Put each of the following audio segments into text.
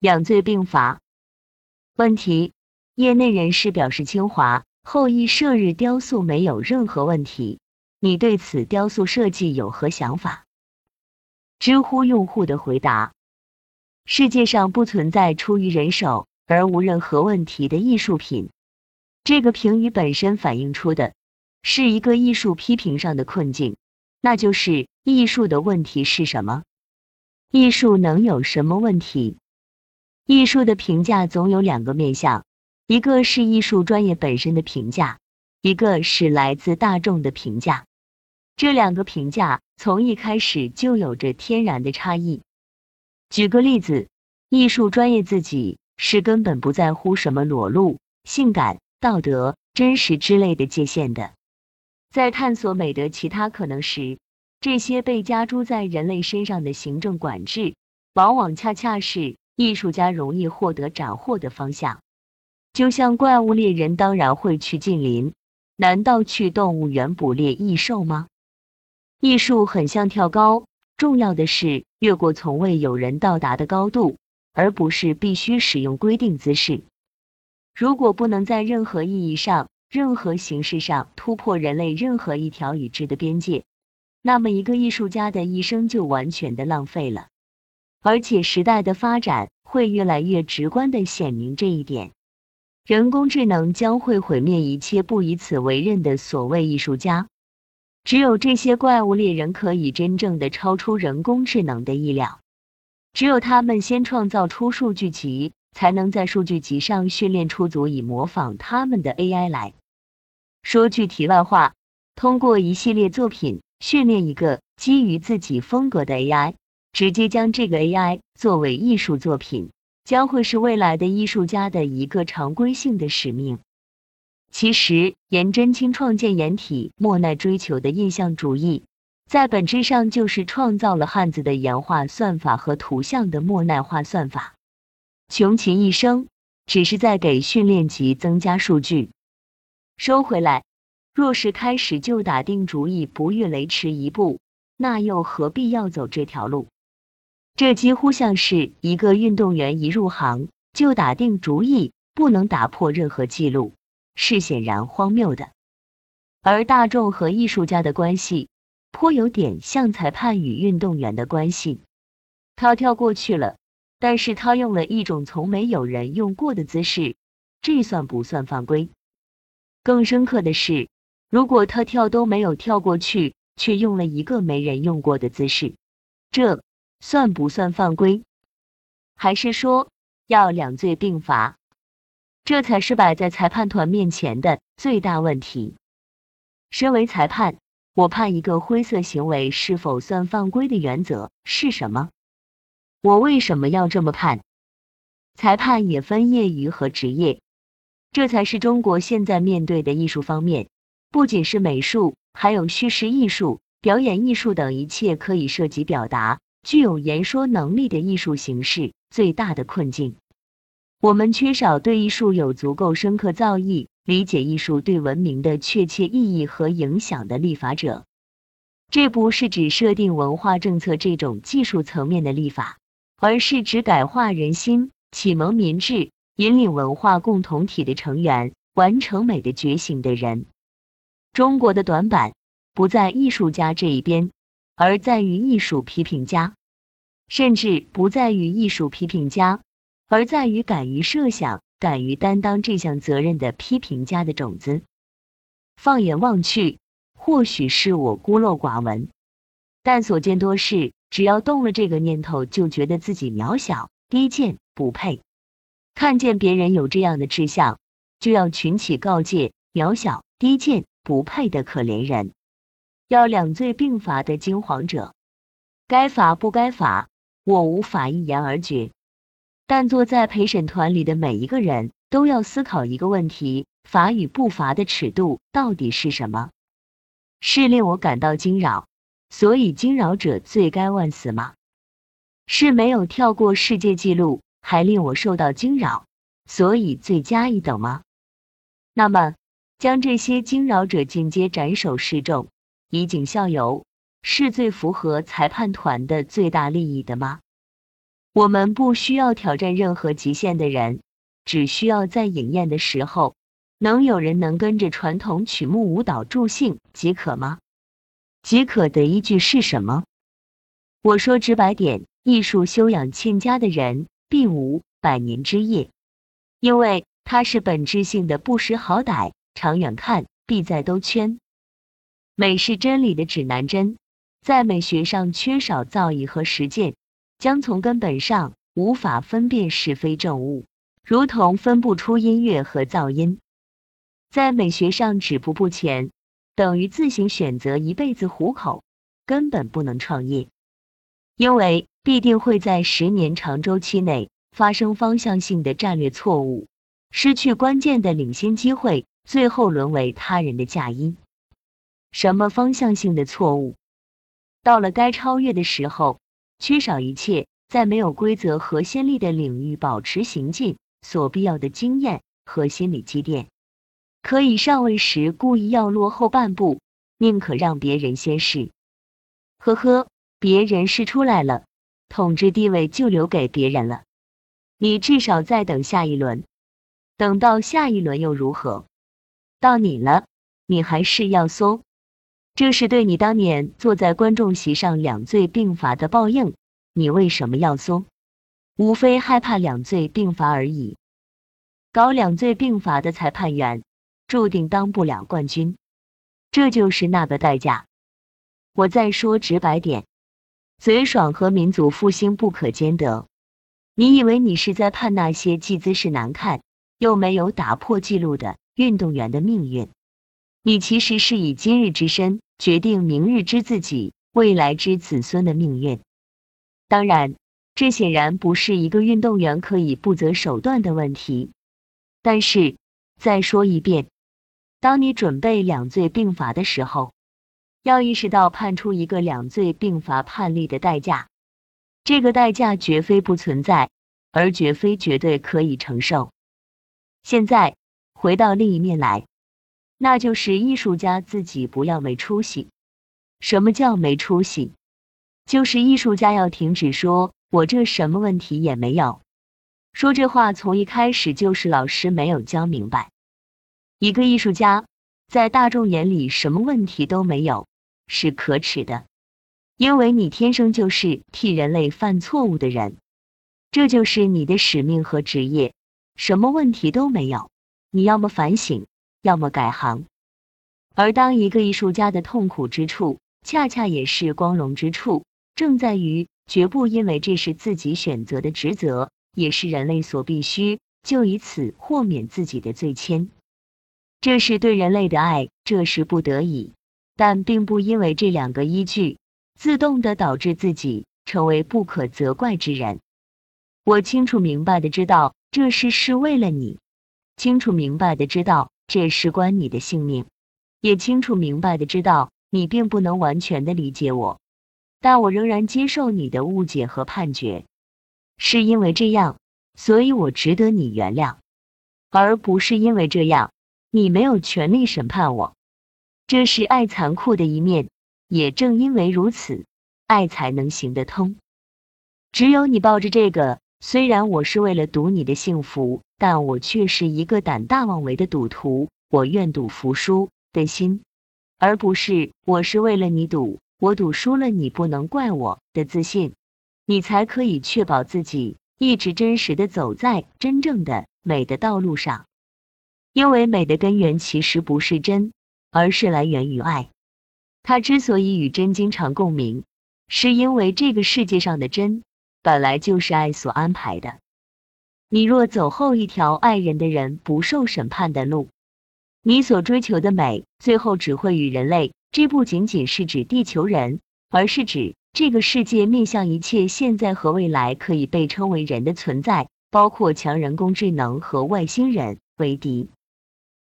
两罪并罚。问题：业内人士表示，清华后羿射日雕塑没有任何问题，你对此雕塑设计有何想法？知乎用户的回答：世界上不存在出于人手而无任何问题的艺术品。这个评语本身反映出的是一个艺术批评上的困境，那就是艺术的问题是什么？艺术能有什么问题？艺术的评价总有两个面向，一个是艺术专业本身的评价，一个是来自大众的评价。这两个评价从一开始就有着天然的差异。举个例子，艺术专业自己是根本不在乎什么裸露、性感。道德、真实之类的界限的，在探索美德其他可能时，这些被加诸在人类身上的行政管制，往往恰恰是艺术家容易获得斩获的方向。就像怪物猎人当然会去近邻，难道去动物园捕猎异兽吗？艺术很像跳高，重要的是越过从未有人到达的高度，而不是必须使用规定姿势。如果不能在任何意义上、任何形式上突破人类任何一条已知的边界，那么一个艺术家的一生就完全的浪费了。而且时代的发展会越来越直观的显明这一点。人工智能将会毁灭一切不以此为任的所谓艺术家。只有这些怪物猎人可以真正的超出人工智能的意料。只有他们先创造出数据集。才能在数据集上训练出足以模仿他们的 AI 来。说句题外话，通过一系列作品训练一个基于自己风格的 AI，直接将这个 AI 作为艺术作品，将会是未来的艺术家的一个常规性的使命。其实，颜真卿创建颜体，莫奈追求的印象主义，在本质上就是创造了汉字的颜画算法和图像的莫奈画算法。穷其一生，只是在给训练集增加数据。收回来，若是开始就打定主意不越雷池一步，那又何必要走这条路？这几乎像是一个运动员一入行就打定主意不能打破任何记录，是显然荒谬的。而大众和艺术家的关系，颇有点像裁判与运动员的关系。他跳过去了。但是他用了一种从没有人用过的姿势，这算不算犯规？更深刻的是，如果他跳都没有跳过去，却用了一个没人用过的姿势，这算不算犯规？还是说要两罪并罚？这才是摆在裁判团面前的最大问题。身为裁判，我判一个灰色行为是否算犯规的原则是什么？我为什么要这么判？裁判也分业余和职业，这才是中国现在面对的艺术方面，不仅是美术，还有叙事艺术、表演艺术等一切可以涉及表达、具有言说能力的艺术形式最大的困境。我们缺少对艺术有足够深刻造诣、理解艺术对文明的确切意义和影响的立法者。这不是指设定文化政策这种技术层面的立法。而是指感化人心、启蒙民智、引领文化共同体的成员，完成美的觉醒的人。中国的短板不在艺术家这一边，而在于艺术批评家；甚至不在于艺术批评家，而在于敢于设想、敢于担当这项责任的批评家的种子。放眼望去，或许是我孤陋寡闻，但所见多是。只要动了这个念头，就觉得自己渺小、低贱、不配。看见别人有这样的志向，就要群起告诫渺小、低贱、不配的可怜人，要两罪并罚的惊惶者。该罚不该罚，我无法一言而决。但坐在陪审团里的每一个人都要思考一个问题：罚与不罚的尺度到底是什么？是令我感到惊扰。所以惊扰者罪该万死吗？是没有跳过世界纪录还令我受到惊扰，所以罪加一等吗？那么将这些惊扰者尽皆斩首示众，以儆效尤，是最符合裁判团的最大利益的吗？我们不需要挑战任何极限的人，只需要在饮宴的时候，能有人能跟着传统曲目舞蹈助兴即可吗？即可的依据是什么？我说直白点，艺术修养欠佳的人必无百年之业，因为它是本质性的不识好歹，长远看必在兜圈。美是真理的指南针，在美学上缺少造诣和实践，将从根本上无法分辨是非正误，如同分不出音乐和噪音。在美学上止步不前，等于自行选择一辈子糊口，根本不能创业。因为必定会在十年长周期内发生方向性的战略错误，失去关键的领先机会，最后沦为他人的嫁衣。什么方向性的错误？到了该超越的时候，缺少一切，在没有规则和先例的领域保持行进所必要的经验和心理积淀。可以上位时故意要落后半步，宁可让别人先试。呵呵。别人试出来了，统治地位就留给别人了。你至少再等下一轮，等到下一轮又如何？到你了，你还是要缩。这是对你当年坐在观众席上两罪并罚的报应。你为什么要松？无非害怕两罪并罚而已。搞两罪并罚的裁判员，注定当不了冠军。这就是那个代价。我再说直白点。嘴爽和民族复兴不可兼得。你以为你是在判那些既姿势难看又没有打破记录的运动员的命运？你其实是以今日之身决定明日之自己、未来之子孙的命运。当然，这显然不是一个运动员可以不择手段的问题。但是，再说一遍，当你准备两罪并罚的时候。要意识到判出一个两罪并罚判例的代价，这个代价绝非不存在，而绝非绝对可以承受。现在回到另一面来，那就是艺术家自己不要没出息。什么叫没出息？就是艺术家要停止说“我这什么问题也没有”，说这话从一开始就是老师没有教明白。一个艺术家在大众眼里什么问题都没有。是可耻的，因为你天生就是替人类犯错误的人，这就是你的使命和职业。什么问题都没有，你要么反省，要么改行。而当一个艺术家的痛苦之处，恰恰也是光荣之处，正在于绝不因为这是自己选择的职责，也是人类所必须，就以此豁免自己的罪愆。这是对人类的爱，这是不得已。但并不因为这两个依据，自动的导致自己成为不可责怪之人。我清楚明白的知道，这事是为了你；清楚明白的知道，这事关你的性命；也清楚明白的知道，你并不能完全的理解我，但我仍然接受你的误解和判决。是因为这样，所以我值得你原谅，而不是因为这样，你没有权利审判我。这是爱残酷的一面，也正因为如此，爱才能行得通。只有你抱着这个“虽然我是为了赌你的幸福，但我却是一个胆大妄为的赌徒，我愿赌服输”的心，而不是“我是为了你赌，我赌输了你不能怪我”的自信，你才可以确保自己一直真实的走在真正的美的道路上。因为美的根源其实不是真。而是来源于爱。他之所以与真经常共鸣，是因为这个世界上的真本来就是爱所安排的。你若走后一条爱人的人不受审判的路，你所追求的美，最后只会与人类。这不仅仅是指地球人，而是指这个世界面向一切现在和未来可以被称为人的存在，包括强人工智能和外星人为敌。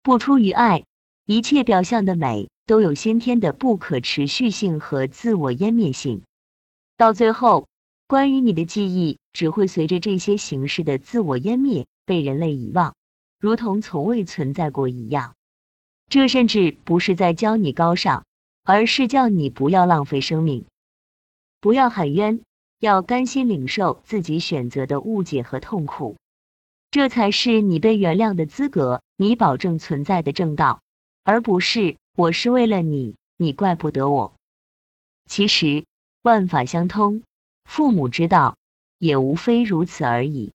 不出于爱。一切表象的美都有先天的不可持续性和自我湮灭性，到最后，关于你的记忆只会随着这些形式的自我湮灭被人类遗忘如同从未存在过一样。这甚至不是在教你高尚而是叫你不要浪费生命。不要喊冤要甘心领受自己选择的误解和痛苦。这才是你被原谅的资格你保证存在的正道而不是我是为了你你怪不得我其实万法相通父母之道也无非如此而已。